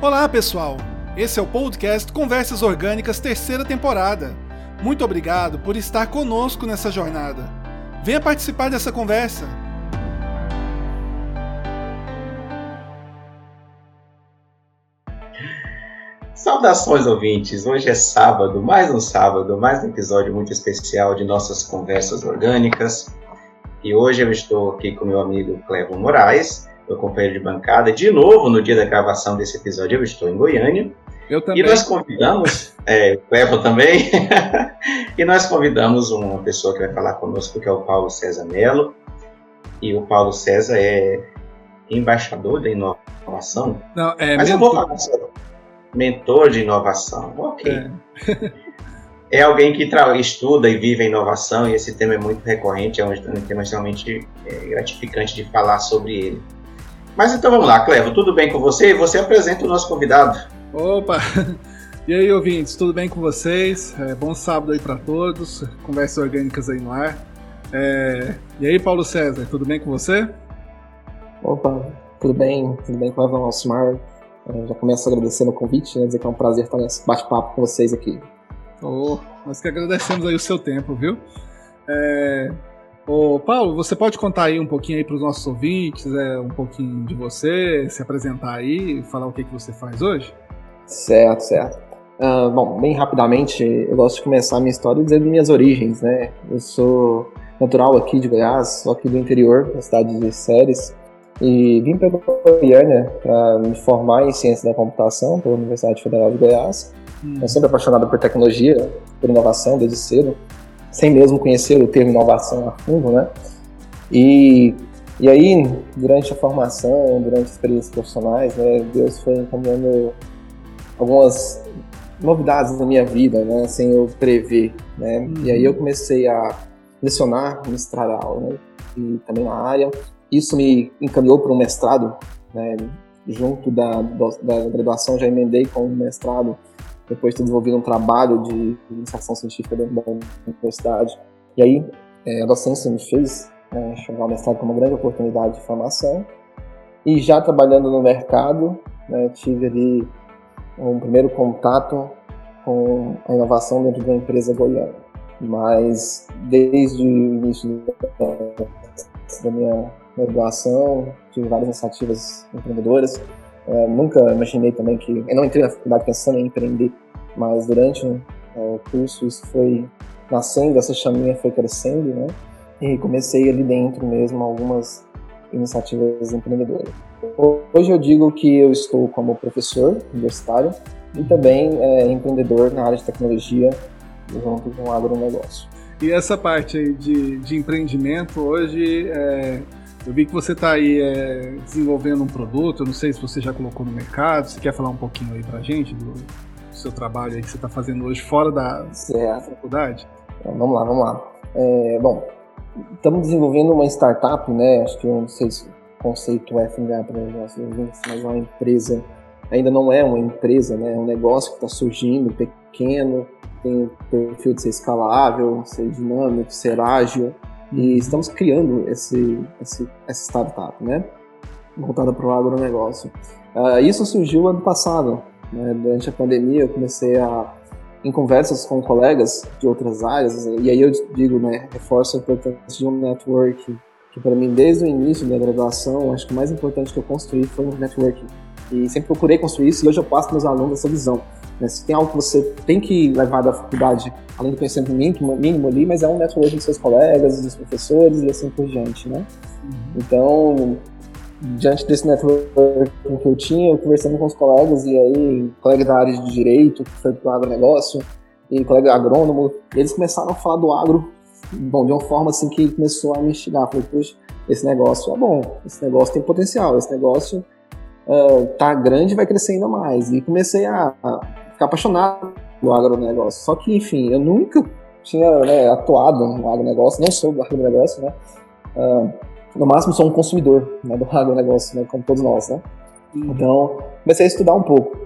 Olá, pessoal! Esse é o podcast Conversas Orgânicas, terceira temporada. Muito obrigado por estar conosco nessa jornada. Venha participar dessa conversa. Saudações ouvintes! Hoje é sábado, mais um sábado, mais um episódio muito especial de nossas conversas orgânicas. E hoje eu estou aqui com meu amigo Clevo Moraes, meu companheiro de bancada. De novo, no dia da gravação desse episódio, eu estou em Goiânia. Eu também. E nós convidamos, é, o Clevo também, e nós convidamos uma pessoa que vai falar conosco, que é o Paulo César Melo. E o Paulo César é embaixador da inovação. Não, é Mas eu mentor. vou falar sobre mentor de inovação. Ok. É. É alguém que estuda e vive a inovação, e esse tema é muito recorrente, é um, um tema extremamente é, gratificante de falar sobre ele. Mas então vamos lá, Clevo, tudo bem com você? Você apresenta o nosso convidado. Opa! E aí, ouvintes, tudo bem com vocês? É, bom sábado aí para todos. Conversas orgânicas aí no ar. É, E aí, Paulo César, tudo bem com você? Opa, tudo bem? Tudo bem, Clevo Alcimar? Eh, Já começo agradecendo o convite, né? Dizer que é um prazer estar nesse bate-papo com vocês aqui. Oh, nós que agradecemos aí o seu tempo, viu? É... Ô, Paulo, você pode contar aí um pouquinho aí para os nossos ouvintes, é, um pouquinho de você, se apresentar aí, falar o que, que você faz hoje? Certo, certo. Ah, bom, bem rapidamente, eu gosto de começar a minha história dizendo minhas origens, né? Eu sou natural aqui de Goiás, sou aqui do interior, da cidade de Séries, e vim para Goiânia para me formar em ciência da computação pela Universidade Federal de Goiás. Hum, Eu sempre apaixonado por tecnologia, por inovação desde cedo, sem mesmo conhecer o termo inovação a fundo, né? E, e aí, durante a formação, durante as experiências profissionais, né, Deus foi encaminhando algumas novidades na minha vida, né, sem eu prever, né? Uhum. E aí eu comecei a lecionar, ministrar aula, né? E também na área. Isso me encaminhou para um mestrado, né? Junto da, da graduação, já emendei com um mestrado depois de ter desenvolvido um trabalho de iniciação científica dentro da universidade. E aí, é, a docência me fez é, chamar o mestrado como uma grande oportunidade de formação. E já trabalhando no mercado, né, tive ali um primeiro contato com a inovação dentro de uma empresa goiana. Mas desde o início da minha graduação, tive várias iniciativas empreendedoras. É, nunca imaginei também que. Eu não entrei na faculdade pensando em empreender, mas durante é, o curso isso foi nascendo, essa chaminha foi crescendo, né? E comecei ali dentro mesmo algumas iniciativas empreendedoras. Hoje eu digo que eu estou como professor universitário e também é, empreendedor na área de tecnologia junto com o agronegócio. E essa parte aí de, de empreendimento, hoje é, eu vi que você está aí é, desenvolvendo um produto, eu não sei se você já colocou no mercado, você quer falar um pouquinho aí pra gente do, do seu trabalho aí que você está fazendo hoje fora da Certo. faculdade? Então, vamos lá, vamos lá. É, bom, estamos desenvolvendo uma startup, né? Acho que eu não sei se o conceito é familiar para ouvintes, mas é uma empresa, ainda não é uma empresa, né? É um negócio que está surgindo, pequeno, tem o perfil de ser escalável, ser dinâmico, ser ágil. E estamos criando esse, esse, essa startup, né? Voltada para o agronegócio. Uh, isso surgiu ano passado. Né? Durante a pandemia, eu comecei a em conversas com colegas de outras áreas, e aí eu digo, né, reforço a importância de um network, que para mim, desde o início da graduação, acho que o mais importante que eu construí foi um network. E sempre procurei construir isso, e hoje eu passo para os alunos essa visão. Né? Se tem algo que você tem que levar da faculdade, além do conhecimento mínimo, mínimo ali, mas é um network dos seus colegas, dos professores e assim por diante, né? Então, diante desse network que eu tinha, eu conversando com os colegas, e aí, colega da área de direito, que foi pro agronegócio, e colega agrônomo, eles começaram a falar do agro, bom, de uma forma assim que começou a me instigar. Falei, puxa, esse negócio é bom, esse negócio tem potencial, esse negócio uh, tá grande e vai crescer ainda mais. E comecei a, a ficar apaixonado do agronegócio. Só que, enfim, eu nunca tinha né, atuado no agronegócio, não sou do agronegócio, né? Uh, no máximo sou um consumidor né, do agronegócio, né, como todos nós, né? Então, comecei a estudar um pouco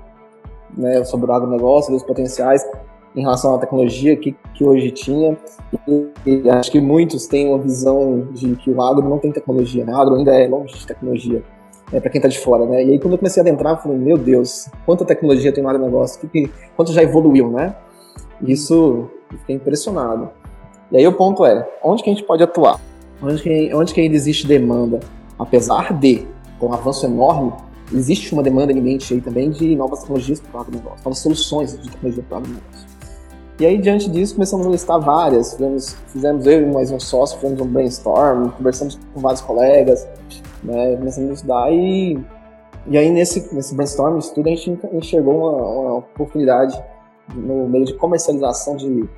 né, sobre o agronegócio, os potenciais em relação à tecnologia que, que hoje tinha. E, e acho que muitos têm uma visão de que o agro não tem tecnologia, né? O agro ainda é longe de tecnologia. É, para quem está de fora, né? E aí quando eu comecei a adentrar, eu falei, meu Deus, quanta tecnologia tem no negócio, que, que, quanto já evoluiu, né? Isso, eu fiquei impressionado. E aí o ponto é, onde que a gente pode atuar? Onde que, onde que ainda existe demanda? Apesar de um avanço enorme, existe uma demanda iminente aí também de novas tecnologias para o agronegócio, novas soluções de tecnologia para o agronegócio. E aí, diante disso, começamos a listar várias. Fizemos, fizemos eu e mais um sócio, fizemos um brainstorm, conversamos com vários colegas, né, começamos a estudar e, e aí nesse, nesse brainstorm, estudo, a gente enxergou uma, uma oportunidade no meio de comercialização de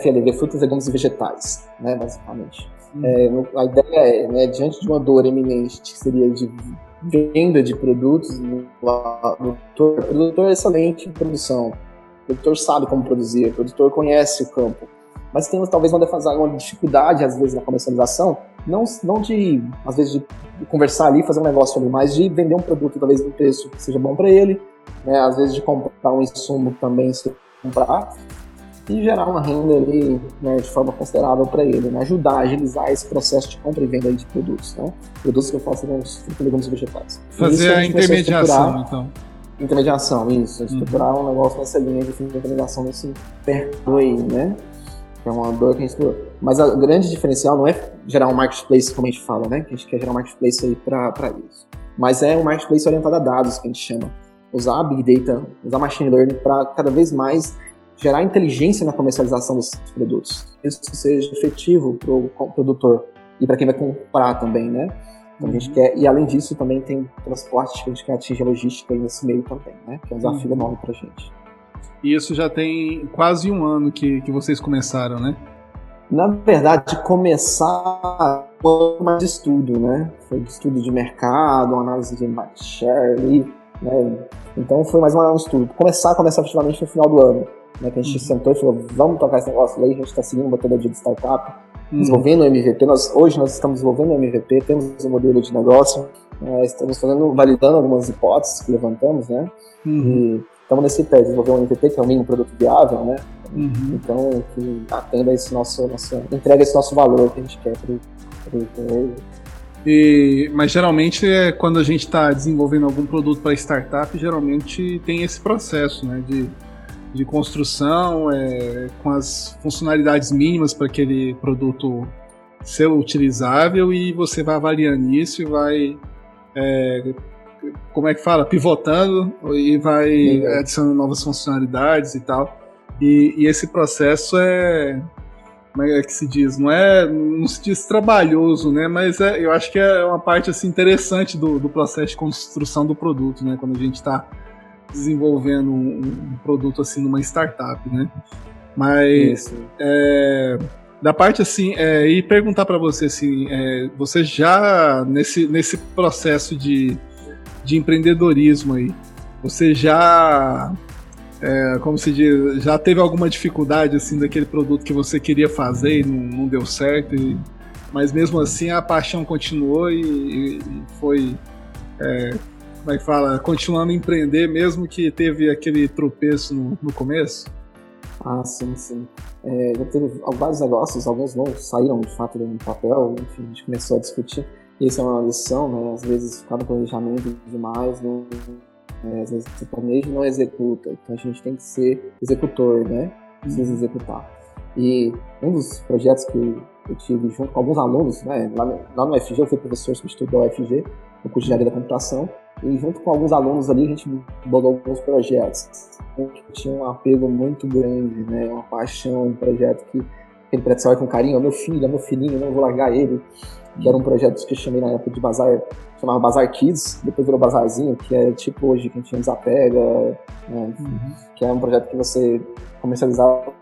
FLV, frutas, legumes e vegetais, né, basicamente. Hum. É, a ideia é, né, diante de uma dor eminente que seria de venda de produtos, o produtor, o produtor é excelente em produção, o produtor sabe como produzir, o produtor conhece o campo, mas temos talvez uma defasagem, uma dificuldade às vezes na comercialização, não, não de às vezes de conversar ali, fazer um negócio ali, mas de vender um produto talvez no preço que seja bom para ele, né? Às vezes de comprar um insumo também se comprar e gerar uma renda ali né, de forma considerável para ele, né? ajudar a agilizar esse processo de compra e venda de produtos, né? Produtos que eu faço com legumes vegetais. Fazer a, a intermediação, então. Intermediação, isso. Uhum. Estruturar uhum. um negócio nessa linha de intermediação nesse mercado aí, né? Que é uma dor que a gente. Mas o grande diferencial não é gerar um marketplace, como a gente fala, né? Que a gente quer gerar um marketplace aí para isso. Mas é um marketplace orientado a dados, que a gente chama. Usar Big Data, usar Machine Learning para cada vez mais gerar inteligência na comercialização desses produtos. Isso seja efetivo para o produtor e para quem vai comprar também, né? Então a gente uhum. quer, e além disso também tem transporte que a gente quer atingir a logística nesse meio também, né? Que é um desafio uhum. enorme para a gente. E isso já tem quase um ano que, que vocês começaram, né? Na verdade, começar foi mais de estudo, né? Foi de estudo de mercado, análise de market share, né? Então foi mais um estudo. Começar, começar efetivamente no final do ano, né? Que a gente uhum. sentou e falou, vamos tocar esse negócio aí, a gente está seguindo uma metodologia de startup, uhum. desenvolvendo o MVP. Nós, hoje nós estamos desenvolvendo o MVP, temos um modelo de negócio, né? estamos fazendo, validando algumas hipóteses que levantamos, né? Uhum. E estamos nesse pé, desenvolver um MVP, que é um mínimo produto viável, né? Uhum. Então, que atenda esse nosso, nosso, entrega esse nosso valor que a gente quer para o e, mas geralmente é quando a gente está desenvolvendo algum produto para startup, geralmente tem esse processo né, de, de construção é, com as funcionalidades mínimas para aquele produto ser utilizável e você vai avaliando isso e vai é, como é que fala? Pivotando e vai Sim. adicionando novas funcionalidades e tal. E, e, esse processo é. Como é que se diz? Não é. Não se diz trabalhoso, né? Mas é, eu acho que é uma parte assim, interessante do, do processo de construção do produto, né? Quando a gente está desenvolvendo um, um, produto assim numa startup, né? Mas. É, da parte assim, é, e perguntar para você assim, é, você já nesse, nesse processo de de empreendedorismo aí. Você já, é, como se diz, já teve alguma dificuldade assim daquele produto que você queria fazer e não, não deu certo, e, mas mesmo assim a paixão continuou e, e foi, é, como é que fala, continuando a empreender mesmo que teve aquele tropeço no, no começo? Ah, sim, sim. É, teve vários negócios, alguns não saíram de fato do papel, enfim, a gente começou a discutir isso é uma lição, né? Às vezes ficar no planejamento demais, não, é, às vezes você planeja e não executa. Então a gente tem que ser executor, né? Precisa uhum. executar. E um dos projetos que eu tive junto com alguns alunos, né? Lá, lá no FG, eu fui professor substituto da UFG, no curso de engenharia da computação, e junto com alguns alunos ali a gente bolou alguns projetos que tinha um apego muito grande, né? Uma paixão, um projeto que aquele você olha com carinho, é meu filho, é meu filhinho, não vou largar ele. Que era um projeto que eu chamei na época de Bazar, chamava Bazar Kids, depois virou Bazarzinho, que é tipo hoje que a gente desapega, né, uhum. que é um projeto que você comercializava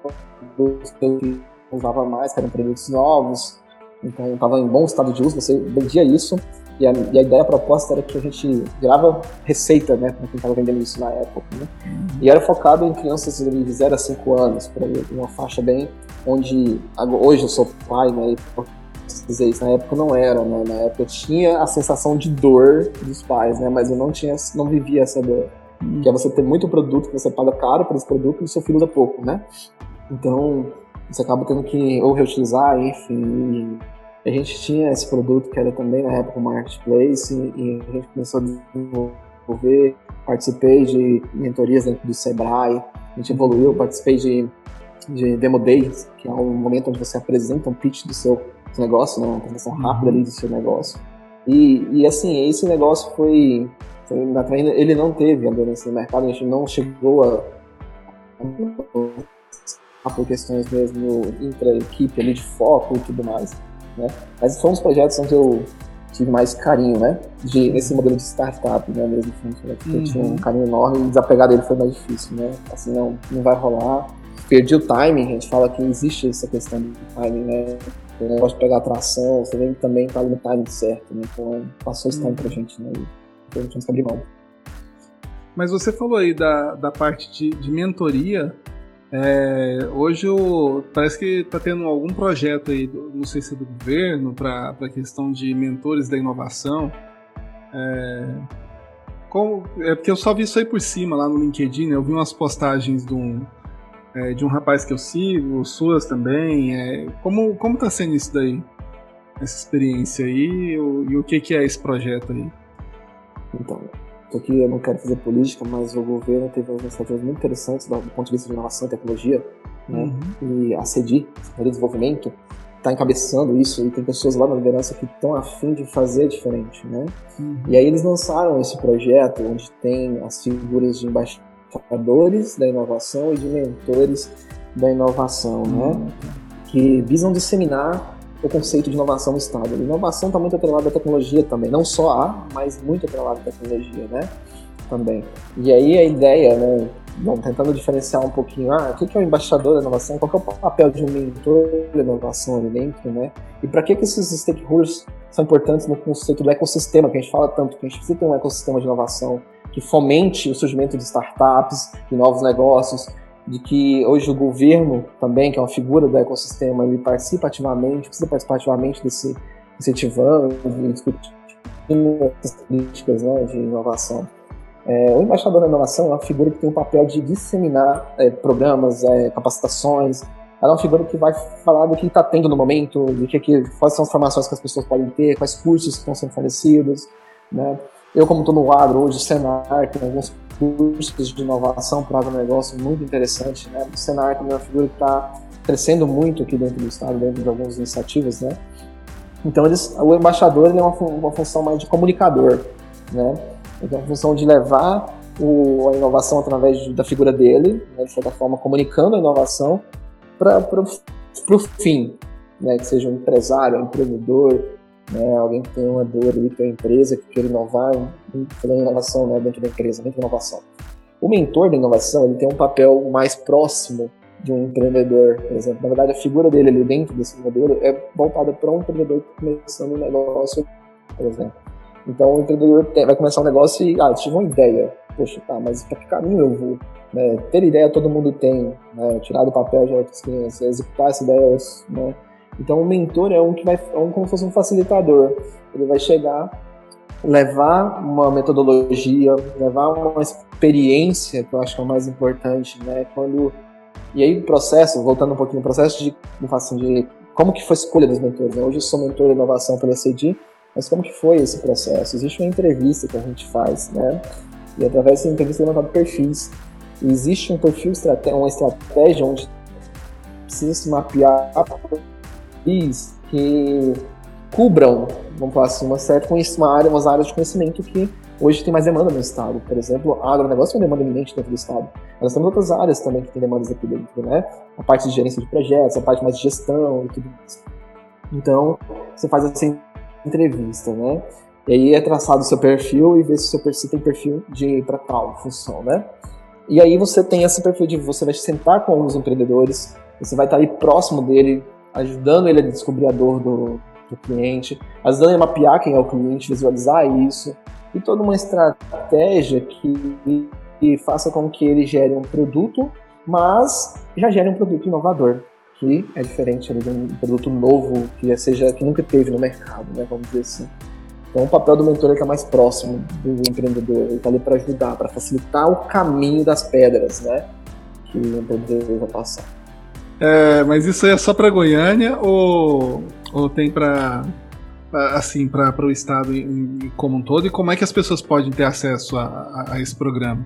que usava mais, que eram produtos novos, então estava em bom estado de uso, você vendia isso, e a, e a, ideia, a proposta era que a gente grava receita, né, para quem estava vendendo isso na época, né? E era focado em crianças de 0 a 5 anos, para uma faixa bem onde hoje eu sou pai, né, dizer isso, na época não era, né? Na época eu tinha a sensação de dor dos pais, né? Mas eu não tinha, não vivia essa dor. Que é você ter muito produto que você paga caro por esse produto e o seu filho usa pouco, né? Então, você acaba tendo que ou reutilizar, enfim, A gente tinha esse produto que era também na época o Marketplace e, a gente começou a desenvolver, participei de mentorias dentro do Sebrae, a gente evoluiu, participei de, de Demo Days, que é um momento onde você apresenta um pitch do seu, negócio, né, uma apresentação rápida ali do seu negócio. E, e assim, esse negócio foi, foi ele não teve aderência no mercado, a gente não chegou a por questões mesmo intra-equipe ali de foco e tudo mais, né? Mas foi um dos projetos onde eu tive mais carinho, né? De, esse modelo de startup, né? Mesmo assim, né? eu tinha um uhum. carinho enorme e desapegar dele foi mais difícil, né? Assim, não, não vai rolar. Perdi o timing, a gente fala que existe essa questão do timing, né? O negócio de pegar atração, você vê que também tá no timing certo, né? Então passou esse time pra uhum. gente, né? Então a gente não abrir mão. Mas você falou aí da, da parte de, de mentoria. É, hoje o, parece que está tendo algum projeto aí, não sei se é do governo, para a questão de mentores da inovação. É, como, é porque eu só vi isso aí por cima lá no LinkedIn, né? eu vi umas postagens de um, é, de um rapaz que eu sigo, suas também. É, como, como tá sendo isso daí? Essa experiência aí o, e o que, que é esse projeto aí? Então, aqui eu não quero fazer política, mas o governo teve umas iniciativas muito interessantes do, ponto de vista de inovação e tecnologia, né? Uhum. E a CEDI, Secretaria de Desenvolvimento, está encabeçando isso e tem pessoas lá na liderança que estão afim de fazer diferente, né? Uhum. E aí eles lançaram esse projeto onde tem as figuras de embaixadores da inovação e de mentores da inovação, né? uhum. né? Que visam disseminar o conceito de inovação. A inovação está muito atrelada à tecnologia também, não só a, mas muito atrelada à tecnologia, né? Também. E aí a ideia, né? Bom, tentando diferenciar um pouquinho, ah, o que é o embaixador da inovação, qual é o papel de um mentor da inovação ali dentro, né? E para que, que esses stakeholders são importantes no conceito do ecossistema, que a gente fala tanto, que a gente precisa ter um ecossistema de inovação que fomente o surgimento de startups, de novos negócios, de que hoje o governo também, que é uma figura do ecossistema, ele participa ativamente, precisa participar ativamente desse incentivando discutindo as políticas né, de inovação. É, o embaixador da inovação é uma figura que tem o papel de disseminar é, programas, é, capacitações. Ela é uma figura que vai falar do que está tendo no momento, do que, que quais são as formações que as pessoas podem ter, quais cursos estão sendo fornecidos. Né? Eu, como estou no quadro hoje, Senar, tem alguns cursos de inovação para o negócio muito interessante, né? O Senar é uma figura que está crescendo muito aqui dentro do estado, dentro de algumas iniciativas, né? Então, eles, o embaixador ele é uma, uma função mais de comunicador, né? Então, a função de levar o, a inovação através de, da figura dele, né, de certa forma, comunicando a inovação para o fim, né? Que seja um empresário, um empreendedor, né, alguém que tem uma dor ali, tem uma empresa que quer inovar, falando inovação né, dentro da empresa, dentro da inovação. O mentor da inovação ele tem um papel mais próximo de um empreendedor, por exemplo. Na verdade, a figura dele ali dentro desse modelo é voltada para um empreendedor que está começando um negócio, por exemplo. Então, o empreendedor vai começar um negócio e, ah, eu tive uma ideia. Poxa, tá, mas para que caminho eu vou? Né, ter ideia todo mundo tem, né, tirar do papel de outras crianças, executar essa ideia, né, então o mentor é um que vai, é um como se fosse um facilitador. Ele vai chegar, levar uma metodologia, levar uma experiência, que eu acho que é o mais importante, né? Quando e aí o processo, voltando um pouquinho, o processo de, assim, de como que foi a escolha dos mentores. Né? Hoje eu sou mentor de inovação pela CEDI, mas como que foi esse processo? Existe uma entrevista que a gente faz, né? E através dessa entrevista é levantado perfis. Existe um perfil, uma estratégia onde precisa se mapear perfis que cubram, vamos falar assim, uma certa uma área, umas áreas de conhecimento que hoje tem mais demanda no estado. Por exemplo, agronegócio é uma demanda iminente dentro do estado. Nós temos outras áreas também que têm demandas aqui dentro, né? A parte de gerência de projetos, a parte mais de gestão e tudo isso. Então, você faz essa entrevista, né? E aí é traçado o seu perfil e vê se o seu perfil tem perfil de para tal função, né? E aí você tem esse perfil de você vai sentar com os empreendedores, você vai estar aí próximo dele, ajudando ele a descobrir a dor do, do cliente, ajudando ele a mapear quem é o cliente, visualizar isso, e toda uma estratégia que, que faça com que ele gere um produto, mas já gere um produto inovador, que é diferente de um produto novo que seja que nunca teve no mercado, né, vamos dizer assim. Então o papel do mentor é que é mais próximo do empreendedor, ele está ali para ajudar, para facilitar o caminho das pedras, né, que o empreendedor vai passar. É, mas isso aí é só para Goiânia ou, Ou tem para assim para o estado em, como um todo e como é que as pessoas podem ter acesso a, a, a esse programa?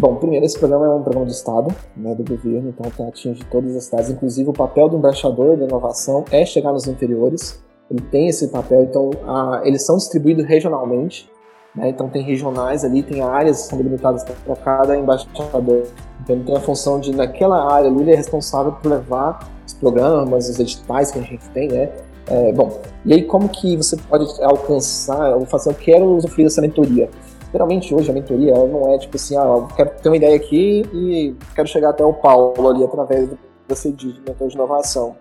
Bom, primeiro, esse programa é um programa de Estado, né, do governo, então atinge todas as cidades. Inclusive, o papel do embaixador da inovação é chegar nos interiores. Ele tem esse papel, então a, eles são distribuídos regionalmente. Né, então, tem regionais ali, tem áreas que são delimitadas para cada embaixador. Então, ele tem a função de, naquela área ali, ele é responsável por levar os programas, os editais que a gente tem, né? É, bom, e aí como que você pode alcançar, ou fazer, eu quero usufruir dessa mentoria? Geralmente hoje a mentoria ela não é tipo assim, ah, eu quero ter uma ideia aqui e quero chegar até o Paulo ali através da CEDI, mentor de inovação.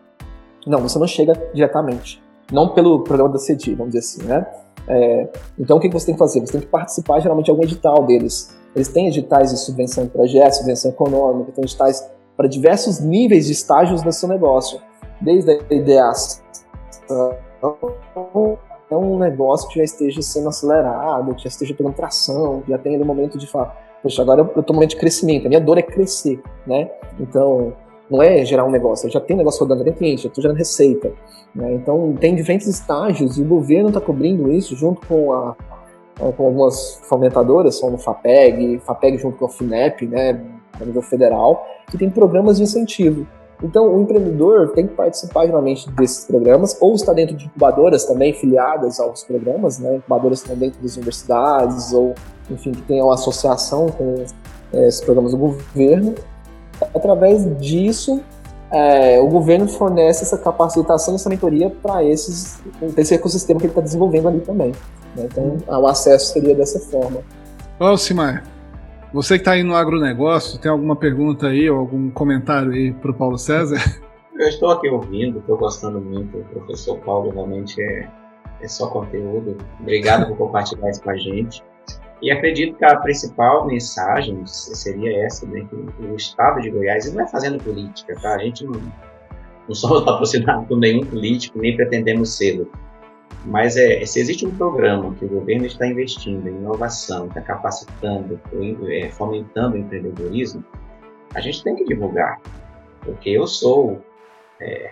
Não, você não chega diretamente. Não pelo programa da CEDI, vamos dizer assim, né? É, então o que você tem que fazer? Você tem que participar geralmente de algum edital deles. Eles têm editais de subvenção de projetos, subvenção econômica, tem editais para diversos níveis de estágios do seu negócio. Desde a ideação é um negócio que já esteja sendo acelerado, que já esteja pegando tração, que já ali um momento de falar, poxa, agora eu estou no momento de crescimento, a minha dor é crescer, né? Então, não é gerar um negócio, já um negócio rodando, já tem cliente, já estou gerando receita. Né? Então, tem diferentes estágios e o governo está cobrindo isso junto com, a, com algumas fomentadoras, como FAPEG, FAPEG junto com a FINEP, né, a nível federal, que tem programas de incentivo. Então, o empreendedor tem que participar geralmente desses programas, ou está dentro de incubadoras também filiadas aos programas, né? Incubadoras que estão dentro das universidades, ou, enfim, que tenham associação com é, esses programas do governo. Através disso, é, o governo fornece essa capacitação, essa mentoria para esse ecossistema que ele está desenvolvendo ali também. Né? Então, o acesso seria dessa forma. Ô, Simar, você que está aí no agronegócio, tem alguma pergunta aí ou algum comentário aí para o Paulo César? Eu estou aqui ouvindo, estou gostando muito. O professor Paulo realmente é, é só conteúdo. Obrigado por compartilhar isso com a gente. E acredito que a principal mensagem seria essa, né, que o Estado de Goiás, não é fazendo política, tá? A gente não, não somos patrocinados por nenhum político, nem pretendemos ser. Mas é, se existe um programa que o governo está investindo em inovação, está capacitando, é, fomentando o empreendedorismo, a gente tem que divulgar. Porque eu sou, é,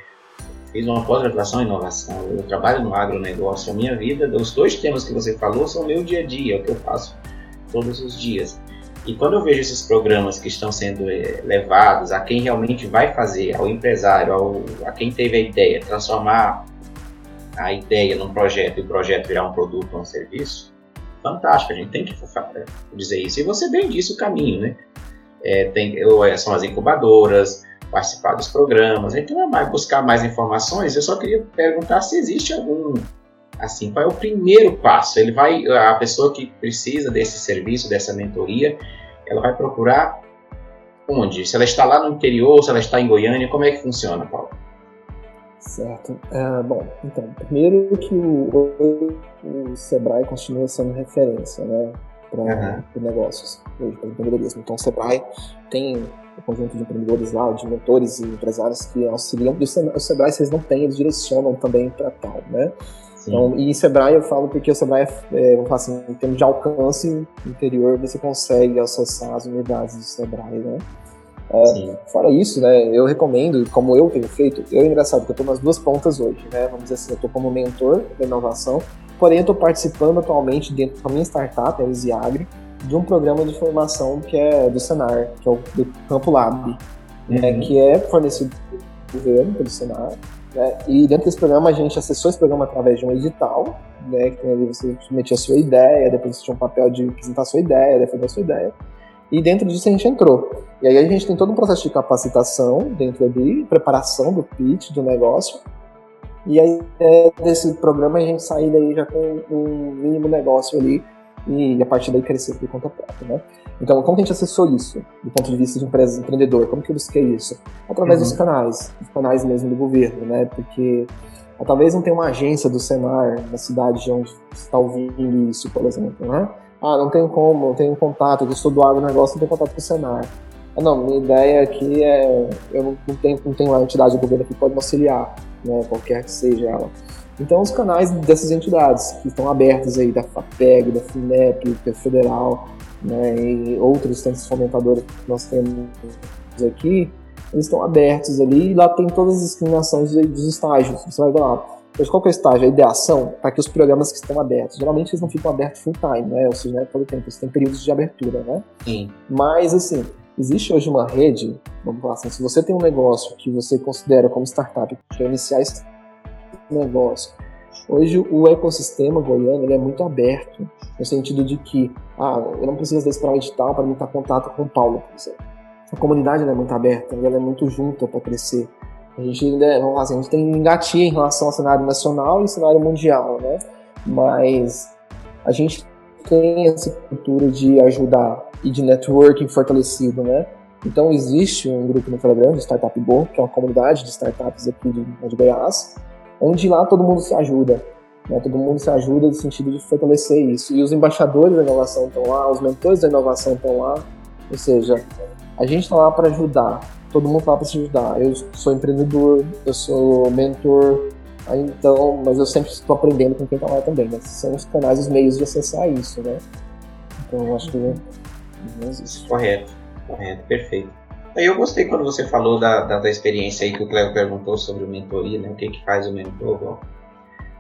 fiz uma pós-graduação em inovação, eu trabalho no agronegócio, a minha vida, os dois temas que você falou são meu dia a dia, é o que eu faço todos os dias. E quando eu vejo esses programas que estão sendo é, levados a quem realmente vai fazer, ao empresário, ao, a quem teve a ideia, transformar a ideia num projeto e o projeto virar um produto ou um serviço, fantástico, a gente tem que dizer isso. E você bem disse o caminho, né? É, tem, é, são as incubadoras, participar dos programas, então é mais buscar mais informações. Eu só queria perguntar se existe algum, assim, qual é o primeiro passo? Ele vai, a pessoa que precisa desse serviço, dessa mentoria, ela vai procurar onde? Se ela está lá no interior, se ela está em Goiânia, como é que funciona, Paulo? Certo. Uh, bom, então, primeiro que o, o, Sebrae continua sendo referência, né, para uhum. negócios, para empreendedorismo. Então, o Sebrae tem um conjunto de empreendedores lá, de mentores e empresários que auxiliam. O Sebrae, vocês não têm, eles direcionam também para tal, né? Então, e em Sebrae eu falo porque o Sebrae, é, vamos falar assim, em termos de alcance interior, você consegue acessar as unidades do Sebrae, né? É, fora isso, né, eu recomendo, como eu tenho feito, eu é engraçado que eu estou nas duas pontas hoje, né, vamos dizer assim, eu estou como mentor da inovação, porém eu estou participando atualmente dentro da minha startup, a Easiagri, de um programa de formação que é do Senar, que é o do Campo Lab, né, uhum. né, que é fornecido pelo governo, pelo Senar, né, e dentro desse programa a gente acessou esse programa através de um edital, né, que ali você metia a sua ideia, depois você tinha um papel de apresentar a sua ideia, defender a sua ideia, e dentro disso a gente entrou. E aí a gente tem todo um processo de capacitação dentro ali, preparação do pitch, do negócio. E aí é, desse programa a gente sair daí já com um mínimo negócio ali e a partir daí crescer por conta própria, né? Então, como que a gente acessou isso, do ponto de vista de empresa empreendedor? Como que eu busquei isso? Através uhum. dos canais, os canais mesmo do governo, né? Porque talvez não tenha uma agência do Senar na cidade de onde está ouvindo isso, por exemplo, né? Ah, não tem como, não tenho contato, eu sou do agronegócio, não tenho contato com o Senar. Ah, não, minha ideia aqui é. Eu não tenho, não tenho uma entidade do governo que pode me auxiliar, né, qualquer que seja ela. Então, os canais dessas entidades que estão abertos aí, da FAPEG, da FINEP, da Federal, né, e outros tantos fomentadores que nós temos aqui, eles estão abertos ali e lá tem todas as discriminações dos estágios. Você vai ver lá. Mas qual que é o estágio? A ideação tá aqui os programas que estão abertos. Geralmente eles não ficam abertos full time, né? Ou seja, né, todo tempo. Eles têm períodos de abertura, né? Sim. Mas, assim, existe hoje uma rede, vamos falar assim, se você tem um negócio que você considera como startup para iniciar esse negócio, hoje o ecossistema goiano é muito aberto, no sentido de que, ah, eu não preciso vezes para edital para estar em contato com o Paulo, por exemplo a comunidade é muito aberta, ela é muito junta para crescer. A gente ainda, vamos lá, assim, a gente tem engatia em relação ao cenário nacional e cenário mundial, né? Mas a gente tem essa cultura de ajudar e de networking fortalecido, né? Então existe um grupo no Telegram, Startup Go, que é uma comunidade de startups aqui de, de Goiás, onde lá todo mundo se ajuda. Né? Todo mundo se ajuda no sentido de fortalecer isso. E os embaixadores da inovação estão lá, os mentores da inovação estão lá. Ou seja, a gente está lá para ajudar. Todo mundo está lá para se ajudar. Eu sou empreendedor, eu sou mentor, então, mas eu sempre estou aprendendo com quem está lá também. Né? São os canais, os meios de acessar isso, né? Então, eu acho que existe. Correto, correto, perfeito. Eu gostei quando você falou da, da, da experiência aí que o Cleo perguntou sobre o mentoria, né? O que, que faz o mentor? Bom,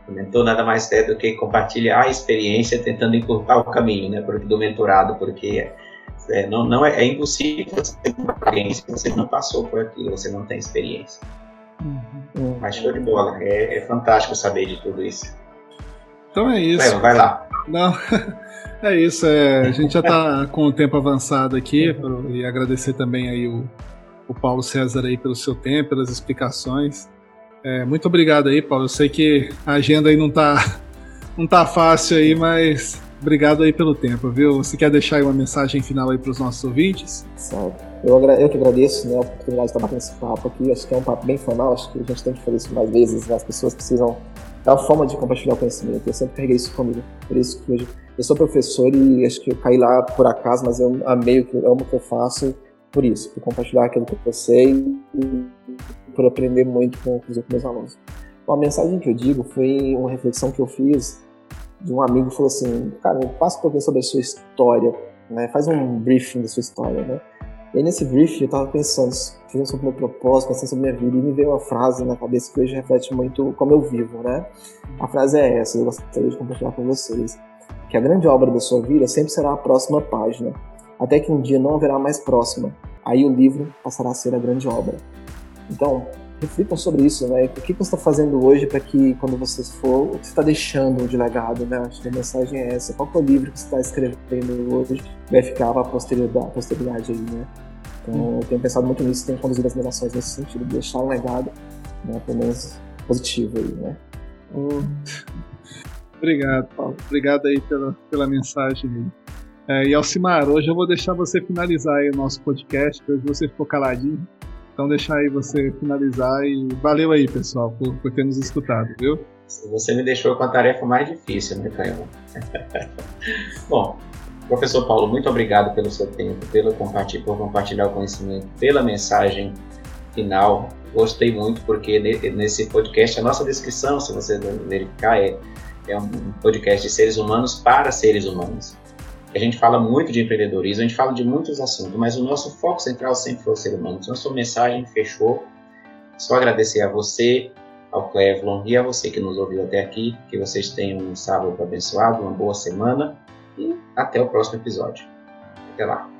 o mentor nada mais é do que compartilhar a experiência tentando encurtar o caminho, né? Do mentorado, porque é, não, não é, é, impossível você ter uma experiência se você não passou por aquilo, você não tem experiência. Uhum. Mas show de bola, é, é, fantástico saber de tudo isso. Então é isso. vai lá. Não, é isso. É, a gente já está com o tempo avançado aqui e agradecer também aí o, o Paulo César aí pelo seu tempo, pelas explicações. É, muito obrigado aí, Paulo. Eu sei que a agenda aí não está não tá fácil aí, mas Obrigado aí pelo tempo, viu? Você quer deixar aí uma mensagem final aí para os nossos ouvintes? Certo. Eu, eu que agradeço né, a oportunidade de estar batendo esse papo aqui. Acho que é um papo bem formal, acho que a gente tem que fazer isso mais vezes. Né? As pessoas precisam dar uma forma de compartilhar o conhecimento. Eu sempre carreguei isso comigo. Por isso que hoje eu sou professor e acho que eu caí lá por acaso, mas eu amei o que eu amo o que eu faço por isso, por compartilhar aquilo que eu sei e por aprender muito com, com os meus alunos. Uma mensagem que eu digo foi uma reflexão que eu fiz de um amigo falou assim, cara, passa um pouquinho sobre a sua história, né? Faz um briefing da sua história, né? E aí nesse briefing eu tava pensando, fazendo sobre meu propósito, pensando sobre a minha vida, e me veio uma frase na cabeça que hoje reflete muito como eu vivo, né? A frase é essa, eu gostaria de compartilhar com vocês. Que a grande obra da sua vida sempre será a próxima página, até que um dia não haverá mais próxima. Aí o livro passará a ser a grande obra. Então, reflitam sobre isso, né? O que você está fazendo hoje para que quando você for, o que você está deixando de legado, né? Acho que a mensagem é essa. Qual é o livro que você está escrevendo hoje vai ficar para a posteridade, posteridade aí, né? Então, hum. eu tenho pensado muito nisso, tenho conduzido as minhas ações nesse sentido, de deixar um legado, né? Pelo menos positivo aí, né? Hum. Obrigado, Paulo. Obrigado aí pela, pela mensagem. É, e Alcimar, hoje eu vou deixar você finalizar aí o nosso podcast, hoje você ficou caladinho. Então deixar aí você finalizar e valeu aí, pessoal, por, por ter nos escutado, viu? Você me deixou com a tarefa mais difícil, né, Caio? Bom, professor Paulo, muito obrigado pelo seu tempo, pelo compartilhar, por compartilhar o conhecimento, pela mensagem final. Gostei muito porque nesse podcast, a nossa descrição, se você verificar, é, é um podcast de seres humanos para seres humanos. A gente fala muito de empreendedorismo, a gente fala de muitos assuntos, mas o nosso foco central sempre foi o ser humano. Então, a sua mensagem fechou. Só agradecer a você, ao Clevlon e a você que nos ouviu até aqui. Que vocês tenham um sábado abençoado, uma boa semana e até o próximo episódio. Até lá.